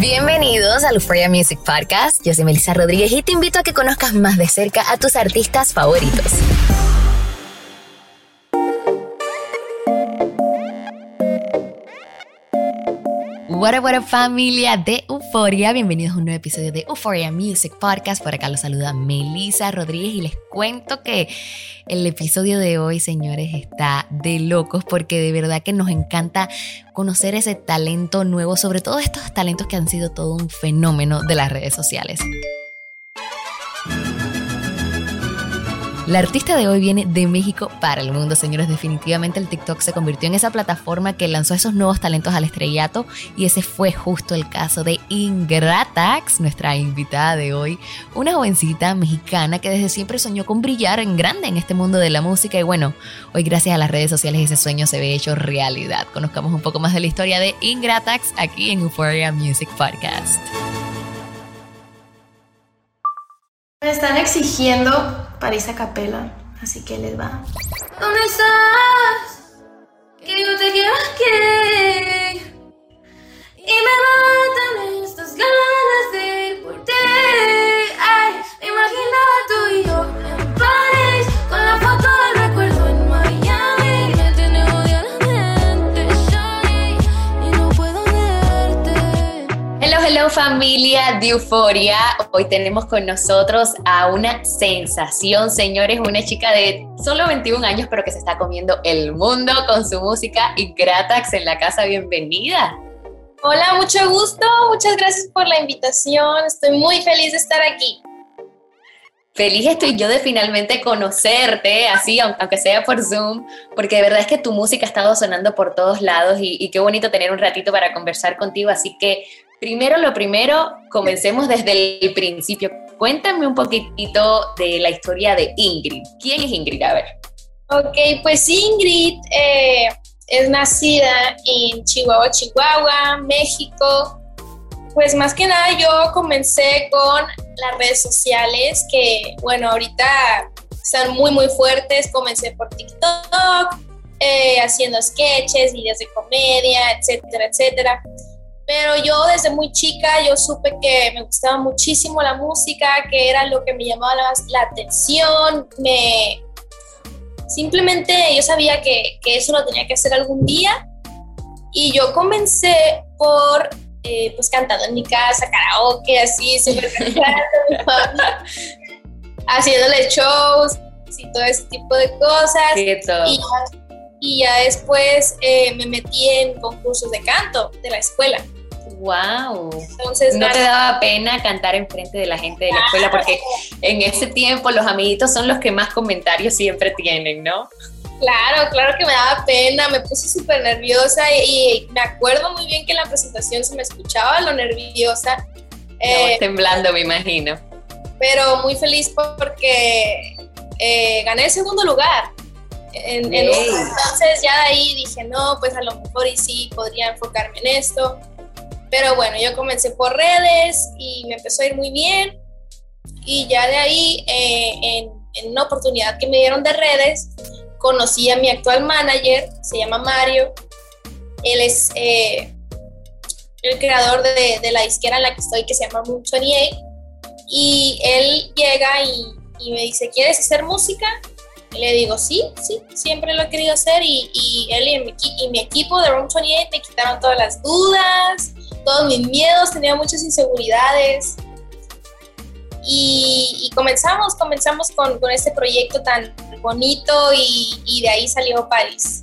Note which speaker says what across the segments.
Speaker 1: Bienvenidos al Euphoria Music Podcast. Yo soy Melissa Rodríguez y te invito a que conozcas más de cerca a tus artistas favoritos. What up, familia de Euforia. Bienvenidos a un nuevo episodio de Euphoria Music Podcast. Por acá los saluda Melissa Rodríguez y les cuento que el episodio de hoy, señores, está de locos porque de verdad que nos encanta conocer ese talento nuevo, sobre todo estos talentos que han sido todo un fenómeno de las redes sociales. La artista de hoy viene de México para el mundo, señores. Definitivamente el TikTok se convirtió en esa plataforma que lanzó esos nuevos talentos al estrellato y ese fue justo el caso de Ingratax, nuestra invitada de hoy, una jovencita mexicana que desde siempre soñó con brillar en grande en este mundo de la música y bueno, hoy gracias a las redes sociales ese sueño se ve hecho realidad. Conozcamos un poco más de la historia de Ingratax aquí en Euphoria Music Podcast.
Speaker 2: Me están exigiendo París a capela, así que les va. ¿Dónde estás? Que yo te quiero aquí. Y me matan estas ganas de
Speaker 1: familia de Euforia. Hoy tenemos con nosotros a una sensación, señores, una chica de solo 21 años, pero que se está comiendo el mundo con su música y Gratax en la casa. Bienvenida.
Speaker 2: Hola, mucho gusto, muchas gracias por la invitación, estoy muy feliz de estar aquí.
Speaker 1: Feliz estoy yo de finalmente conocerte, así, aun- aunque sea por Zoom, porque de verdad es que tu música ha estado sonando por todos lados y, y qué bonito tener un ratito para conversar contigo. Así que, primero lo primero, comencemos desde el principio. Cuéntame un poquitito de la historia de Ingrid. ¿Quién es Ingrid? A ver.
Speaker 2: Ok, pues Ingrid eh, es nacida en Chihuahua, Chihuahua, México. Pues más que nada yo comencé con las redes sociales que, bueno, ahorita están muy, muy fuertes. Comencé por TikTok, eh, haciendo sketches, videos de comedia, etcétera, etcétera. Pero yo desde muy chica yo supe que me gustaba muchísimo la música, que era lo que me llamaba la, la atención, me, simplemente yo sabía que, que, eso lo tenía que hacer algún día y yo comencé por eh, pues cantando en mi casa, karaoke, así, súper haciéndole shows y todo ese tipo de cosas. Y ya, y ya, después eh, me metí en concursos de canto de la escuela.
Speaker 1: Wow. Entonces, no te daba pena cantar enfrente de la gente de la escuela porque en ese tiempo los amiguitos son los que más comentarios siempre tienen, ¿no?
Speaker 2: Claro, claro que me daba pena, me puse súper nerviosa y, y, me acuerdo muy bien que en la presentación se me escuchaba lo nerviosa.
Speaker 1: Eh, temblando, me imagino.
Speaker 2: Pero muy feliz porque eh, gané el segundo lugar. En, en entonces ya de ahí dije, no, pues a lo mejor y sí podría enfocarme en esto. Pero bueno, yo comencé por redes y me empezó a ir muy bien. Y ya de ahí, eh, en, una oportunidad que me dieron de redes, conocí a mi actual manager, se llama Mario. Él es eh, el creador de, de, la disquera en la que estoy, que se llama 28. Y él llega y, me dice, ¿quieres hacer música? Y le digo, sí, sí, siempre lo he querido hacer. Y, y él y mi, y mi, equipo de Room 28 me quitaron todas las dudas todos mis miedos, tenía muchas inseguridades. Y, comenzamos, comenzamos con, con, este proyecto tan bonito y, y de ahí salió París.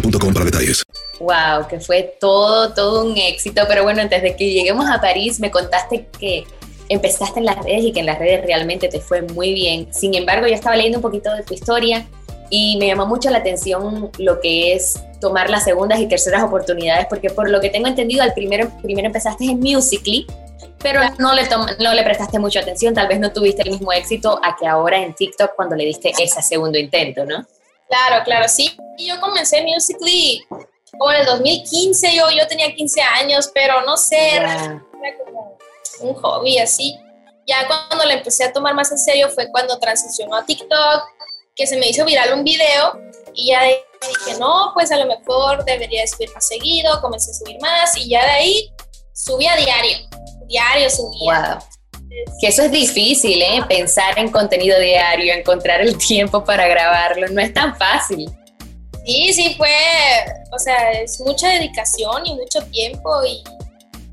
Speaker 3: boostmobile para detalles.
Speaker 1: Wow, que fue todo, todo un éxito. Pero bueno, antes de que lleguemos a París, me contaste que empezaste en las redes y que en las redes realmente te fue muy bien. Sin embargo, yo estaba leyendo un poquito de tu historia y me llamó mucho la atención lo que es tomar las segundas y terceras oportunidades, porque por lo que tengo entendido, al primero, primero empezaste en Musically, pero no le, no le prestaste mucha atención, tal vez no tuviste el mismo éxito a que ahora en TikTok cuando le diste ese segundo intento, ¿no?
Speaker 2: Claro, claro, sí. Yo comencé Musically como en el 2015, yo, yo tenía 15 años, pero no sé, era como un hobby así. Ya cuando le empecé a tomar más en serio fue cuando transicionó a TikTok, que se me hizo viral un video y ya dije, no, pues a lo mejor debería subir más seguido, comencé a subir más y ya de ahí subí a diario, diario subía.
Speaker 1: Wow. Que eso es difícil, ¿eh? Pensar en contenido diario, encontrar el tiempo para grabarlo, no es tan fácil.
Speaker 2: Sí, sí, fue, o sea, es mucha dedicación y mucho tiempo y,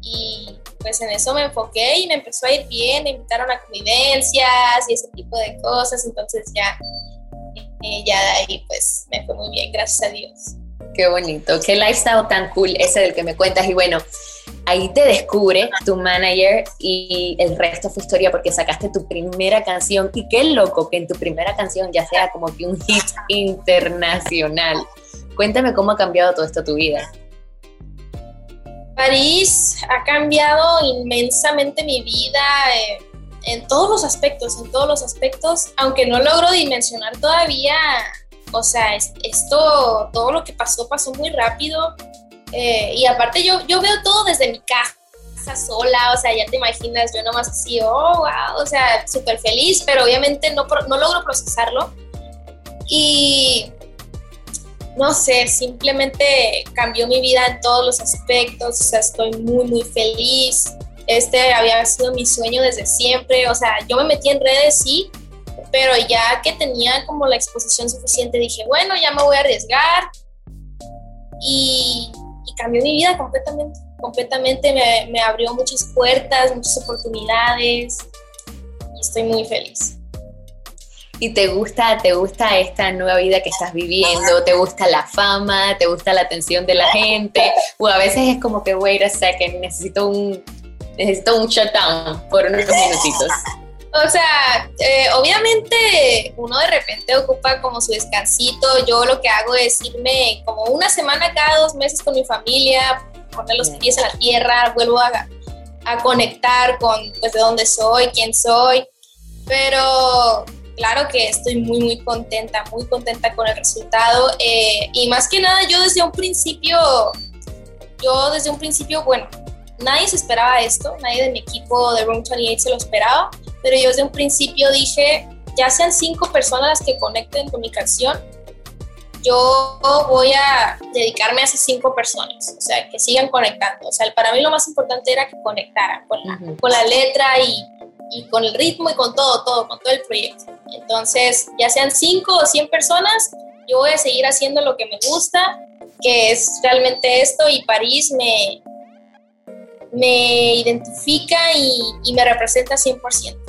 Speaker 2: y pues en eso me enfoqué y me empezó a ir bien, me invitaron a convivencias y ese tipo de cosas, entonces ya, eh, ya de ahí pues me fue muy bien, gracias a Dios.
Speaker 1: Qué bonito, qué lifestyle tan cool ese del que me cuentas y bueno, ahí te descubre tu manager y el resto fue historia porque sacaste tu primera canción y qué loco que en tu primera canción ya sea como que un hit internacional. Cuéntame cómo ha cambiado todo esto tu vida.
Speaker 2: París ha cambiado inmensamente mi vida eh, en todos los aspectos, en todos los aspectos, aunque no logro dimensionar todavía, o sea, esto, todo lo que pasó pasó muy rápido eh, y aparte yo, yo veo todo desde mi casa sola, o sea, ya te imaginas, yo nomás así, oh, wow, o sea, súper feliz, pero obviamente no, no logro procesarlo. Y no sé, simplemente cambió mi vida en todos los aspectos, o sea, estoy muy, muy feliz. Este había sido mi sueño desde siempre, o sea, yo me metí en redes, sí, pero ya que tenía como la exposición suficiente, dije, bueno, ya me voy a arriesgar. Y cambió mi vida completamente. Completamente me, me abrió muchas puertas, muchas oportunidades y estoy muy feliz.
Speaker 1: ¿Y te gusta, te gusta esta nueva vida que estás viviendo? ¿Te gusta la fama? ¿Te gusta la atención de la gente? O a veces es como que, wait a second, necesito un, necesito un shutdown por unos minutitos.
Speaker 2: O sea, eh, obviamente uno de repente ocupa como su descansito. Yo lo que hago es irme como una semana cada dos meses con mi familia poner los pies en la tierra, vuelvo a, a conectar con pues, de dónde soy, quién soy. Pero claro que estoy muy, muy contenta, muy contenta con el resultado. Eh, y más que nada, yo desde un principio, yo desde un principio, bueno, nadie se esperaba esto, nadie de mi equipo de Room 28 se lo esperaba, pero yo desde un principio dije, ya sean cinco personas las que conecten con mi canción, yo voy a dedicarme a esas cinco personas, o sea, que sigan conectando. O sea, para mí lo más importante era que conectaran con la, con la letra y, y, con el ritmo y con todo, todo, con todo el proyecto. Entonces, ya sean cinco o cien personas, yo voy a seguir haciendo lo que me gusta, que es realmente esto, y París me, me identifica y, y me representa 100%.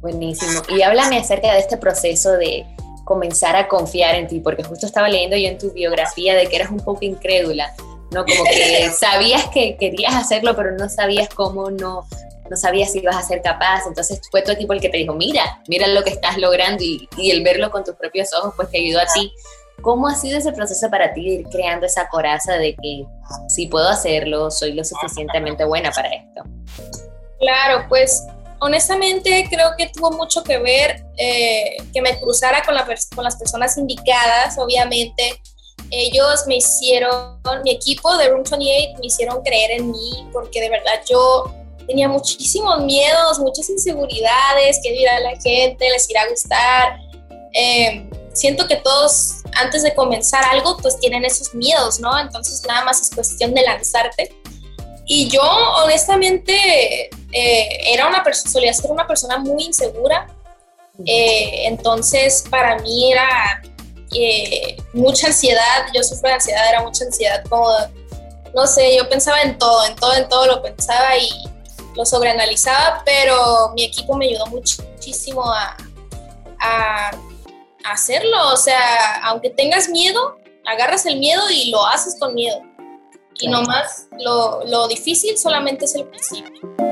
Speaker 1: Buenísimo. Y háblame acerca de este proceso de comenzar a confiar en ti, porque justo estaba leyendo yo en tu biografía de que eras un poco incrédula, ¿no? Como que sabías que querías hacerlo, pero no sabías cómo, no, no sabías si ibas a ser capaz. Entonces fue tu equipo el que te dijo, mira, mira lo que estás logrando y, y el verlo con tus propios ojos, pues te ayudó a ti. ¿Cómo ha sido ese proceso para ti de ir creando esa coraza de que si puedo hacerlo, soy lo suficientemente buena para esto?
Speaker 2: Claro, pues honestamente creo que tuvo mucho que ver eh, que me cruzara con, la con, las personas indicadas, obviamente. Ellos me hicieron, mi equipo de Room 28 me hicieron creer en mí porque de verdad yo tenía muchísimos miedos, muchas inseguridades, que dirá la gente, les irá a gustar. Eh, siento que todos antes de comenzar algo pues tienen esos miedos, ¿no? Entonces nada más es cuestión de lanzarte. Y yo honestamente eh, era una solía ser una persona muy insegura, eh, entonces para mí era eh, mucha ansiedad, yo sufro de ansiedad, era mucha ansiedad, como, no sé, yo pensaba en todo, en todo, en todo lo pensaba y lo sobreanalizaba, pero mi equipo me ayudó muchísimo a, a, a hacerlo, o sea, aunque tengas miedo, agarras el miedo y lo haces con miedo. Y nomás lo, lo difícil solamente es el principio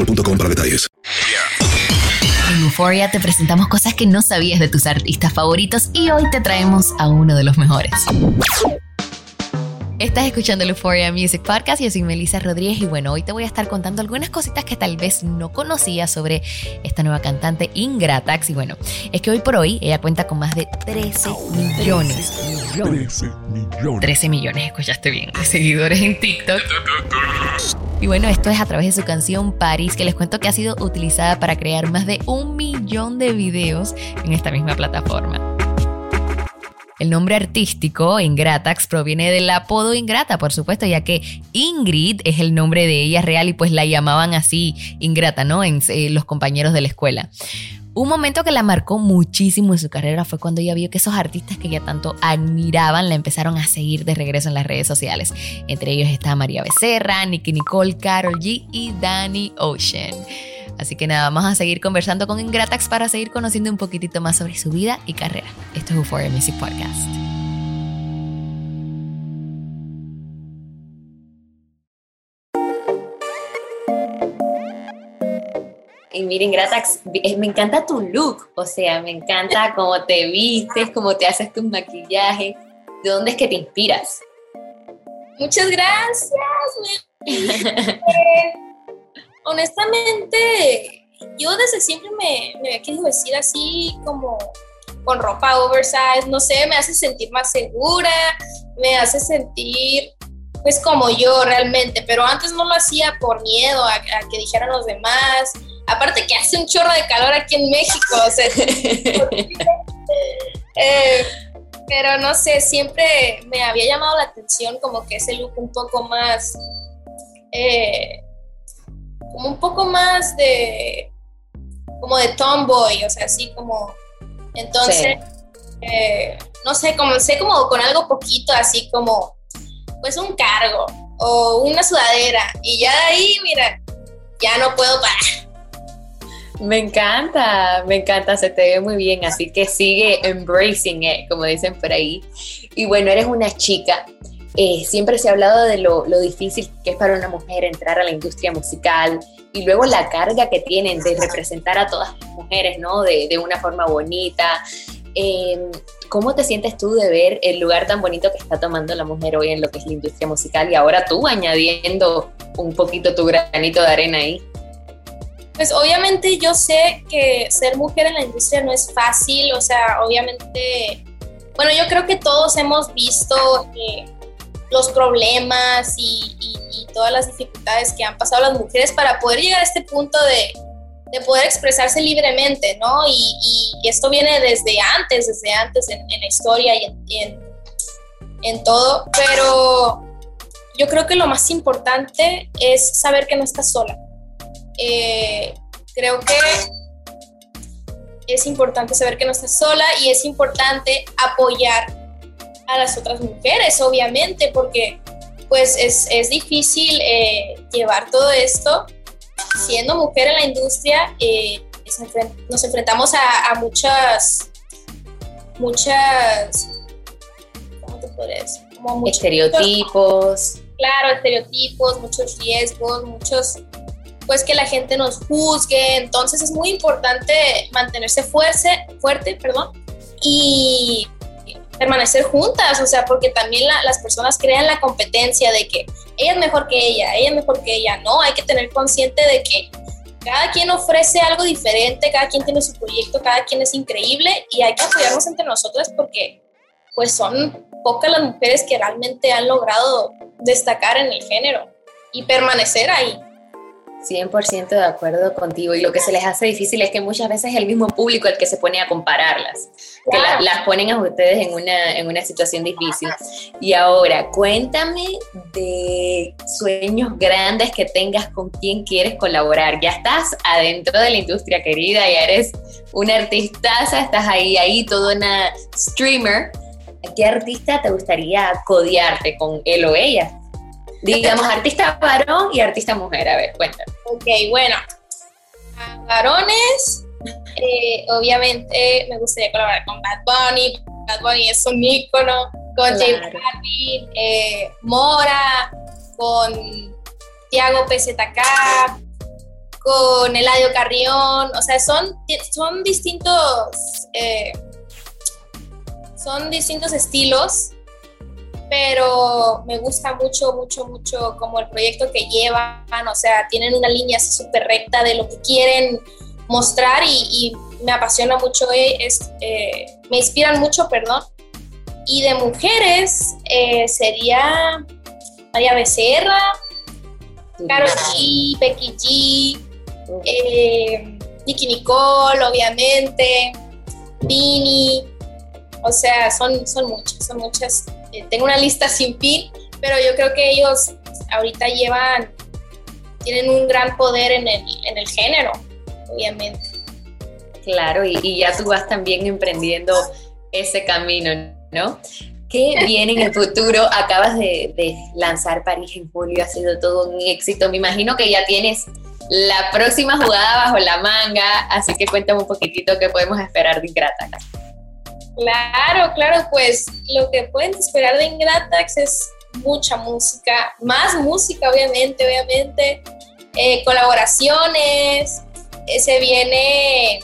Speaker 3: boostmobile.com para detalles.
Speaker 1: En Euphoria te presentamos cosas que no sabías de tus artistas favoritos y hoy te traemos a uno de los mejores. Estás escuchando el Euphoria Music Podcast. Yo soy Melissa Rodríguez y bueno, hoy te voy a estar contando algunas cositas que tal vez no conocías sobre esta nueva cantante Ingratax. Y bueno, es que hoy por hoy ella cuenta con más de 13 millones. 13 millones. 13 millones, escuchaste bien, de seguidores en TikTok. Y bueno, esto es a través de su canción Paris, que les cuento que ha sido utilizada para crear más de un millón de videos en esta misma plataforma. El nombre artístico, Ingratax, proviene del apodo Ingrata, por supuesto, ya que Ingrid es el nombre de ella real y pues la llamaban así Ingrata, ¿no? En eh, los compañeros de la escuela. Un momento que la marcó muchísimo en su carrera fue cuando ella vio que esos artistas que ella tanto admiraban la empezaron a seguir de regreso en las redes sociales. Entre ellos está María Becerra, Nicky Nicole, Carol G y Danny Ocean. Así que nada, vamos a seguir conversando con Ingratax para seguir conociendo un poquitito más sobre su vida y carrera. Esto es Euphoria Music Podcast. Y miren, Gratax, me encanta tu look, o sea, me encanta cómo te vistes, cómo te haces tus maquillajes. ¿De dónde es que te inspiras?
Speaker 2: Muchas gracias. Eh, honestamente, yo desde siempre me, me había querido vestir así como con ropa oversize, no sé, me hace sentir más segura, me hace sentir pues como yo realmente, pero antes no lo hacía por miedo a, que dijeran los demás. Aparte que hace un chorro de calor aquí en México, o sea, eh, pero no sé, siempre me había llamado la atención como que ese look un poco más eh, como un poco más de, como de tomboy, o sea, así como, entonces, eh, no sé, comencé como con algo poquito, así como, pues un cargo o una sudadera, y ya de ahí, mira, ya no puedo parar.
Speaker 1: Me encanta, me encanta, se te ve muy bien, así que sigue embracing it, como dicen por ahí. Y bueno, eres una chica eh, siempre se ha hablado de lo, difícil que es para una mujer entrar a la industria musical y luego la carga que tienen de representar a todas las mujeres, ¿no? De, una forma bonita. Em, ¿Cómo te sientes tú de ver el lugar tan bonito que está tomando la mujer hoy en lo que es la industria musical y ahora tú añadiendo un poquito tu granito de arena ahí?
Speaker 2: Pues obviamente yo sé que ser mujer en la industria no es fácil, o sea, obviamente, bueno, yo creo que todos hemos visto que los problemas y, todas las dificultades que han pasado las mujeres para poder llegar a este punto de, poder expresarse libremente, ¿no? Y, esto viene desde antes, desde antes en, la historia y, en, todo, pero yo creo que lo más importante es saber que no estás sola. Eh, creo que es importante saber que no estás sola y es importante apoyar a las otras mujeres, obviamente, porque pues es, es difícil eh, llevar todo esto. Siendo mujer en la industria, eh, nos enfrentamos a, muchas, muchas, ¿cómo te puedes?
Speaker 1: Como estereotipos.
Speaker 2: claro, estereotipos, muchos riesgos, muchos, pues que la gente nos juzgue. Entonces es muy importante mantenerse fuerte, fuerte, perdón, y permanecer juntas, o sea, porque también las personas crean la competencia de que ella es mejor que ella, ella es mejor que ella, no, hay que tener consciente de que cada quien ofrece algo diferente, cada quien tiene su proyecto, cada quien es increíble y hay que apoyarnos entre nosotras porque pues son pocas las mujeres que realmente han logrado destacar en el género y permanecer ahí.
Speaker 1: 100% de acuerdo contigo. Y lo que se les hace difícil es que muchas veces es el mismo público el que se pone a compararlas, que las ponen a ustedes en una, en una situación difícil. Y ahora, cuéntame de sueños grandes que tengas con quien quieres colaborar. Ya estás adentro de la industria, querida, ya eres una artistaza, estás ahí, ahí, toda una streamer. qué artista te gustaría codearte con él o ella? Digamos, artista varón y artista mujer. A ver, cuéntame.
Speaker 2: Ok, bueno. varones, eh, obviamente me gustaría colaborar con Bad Bunny. Bad Bunny es un ícono. Con James Harden, eh, Mora, con Tiago PZK, con Eladio Carrión. O sea, son, son distintos. Eh, son distintos estilos pero me gusta mucho, mucho, mucho como el proyecto que llevan, o sea, tienen una línea súper recta de lo que quieren mostrar y, me apasiona mucho, eh, es, eh, me inspiran mucho, perdón. Y de mujeres eh, sería María Becerra, Karol G, Becky G, Nicky Nicole, obviamente, Vini, O sea, son, son muchas, son muchas. Eh, tengo una lista sin fin, pero yo creo que ellos ahorita llevan, tienen un gran poder en el, en el género, obviamente.
Speaker 1: Claro, y, ya tú vas también emprendiendo ese camino, ¿no? ¿Qué viene en el futuro? Acabas de, lanzar París en julio, ha sido todo un éxito. Me imagino que ya tienes la próxima jugada bajo la manga, así que cuéntame un poquitito qué podemos esperar de Ingratax.
Speaker 2: Claro, claro, pues lo que pueden esperar de Ingratax es mucha música, más música obviamente, obviamente, eh, colaboraciones, eh, se viene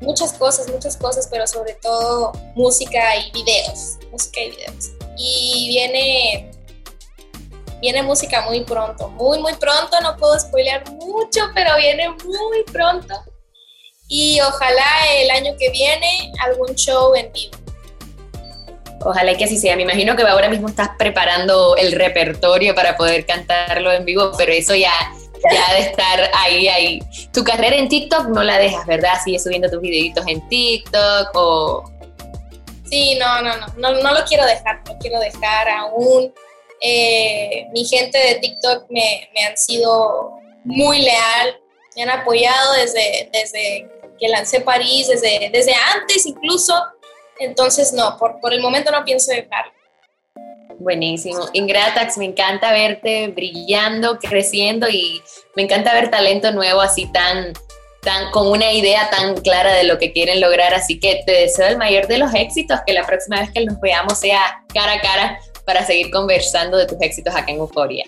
Speaker 2: muchas cosas, muchas cosas, pero sobre todo música y videos, música y videos. Y viene, viene música muy pronto, muy, muy pronto, no puedo spoilear mucho, pero viene muy pronto. Y ojalá el año que viene algún show en vivo.
Speaker 1: Ojalá que así sea. Me imagino que ahora mismo estás preparando el repertorio para poder cantarlo en vivo, pero eso ya ya de estar ahí, ahí. Tu carrera en TikTok no la dejas, ¿verdad? Sigues subiendo tus videitos en TikTok o...
Speaker 2: Sí, no, no, no, no, no lo quiero dejar, no quiero dejar aún. Eh, mi gente de TikTok me, me, han sido muy leal, me han apoyado desde, desde que lancé París, desde, desde antes incluso. Entonces, no, por, por el momento no pienso dejarlo.
Speaker 1: Buenísimo. Ingratax, me encanta verte brillando, creciendo y me encanta ver talento nuevo así tan, tan, con una idea tan clara de lo que quieren lograr. Así que te deseo el mayor de los éxitos, que la próxima vez que nos veamos sea cara a cara para seguir conversando de tus éxitos acá en Euforia.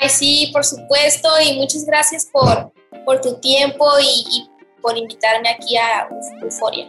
Speaker 2: Ay, sí, por supuesto, y muchas gracias por, por tu tiempo y, y por invitarme aquí a Euforia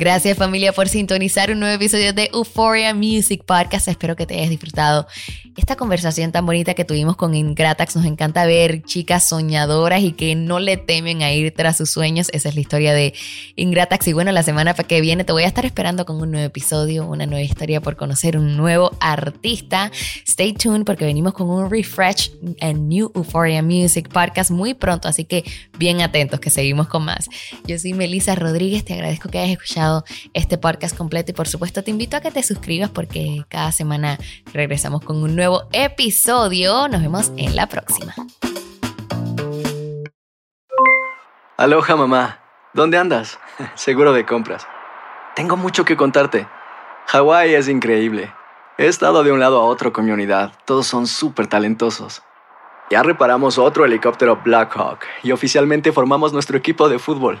Speaker 1: Gracias familia por sintonizar un nuevo episodio de Euphoria Music Podcast. Espero que te hayas disfrutado esta conversación tan bonita que tuvimos con Ingratax. Nos encanta ver chicas soñadoras y que no le temen a ir tras sus sueños. Esa es la historia de Ingratax. Y bueno, la semana que viene te voy a estar esperando con un nuevo episodio, una nueva historia por conocer un nuevo artista. Stay tuned porque venimos con un refresh en New Euphoria Music Podcast muy pronto. Así que bien atentos que seguimos con más. Yo soy Melissa Rodríguez. Te agradezco que hayas escuchado este podcast completo y por supuesto te invito a que te suscribas porque cada semana regresamos con un nuevo episodio. Nos vemos en la próxima.
Speaker 4: Aloha mamá, ¿dónde andas? Seguro de compras. Tengo mucho que contarte. Hawái es increíble. He estado de un lado a otro con mi unidad. Todos son súper talentosos. Ya reparamos otro helicóptero Blackhawk y oficialmente formamos nuestro equipo de fútbol.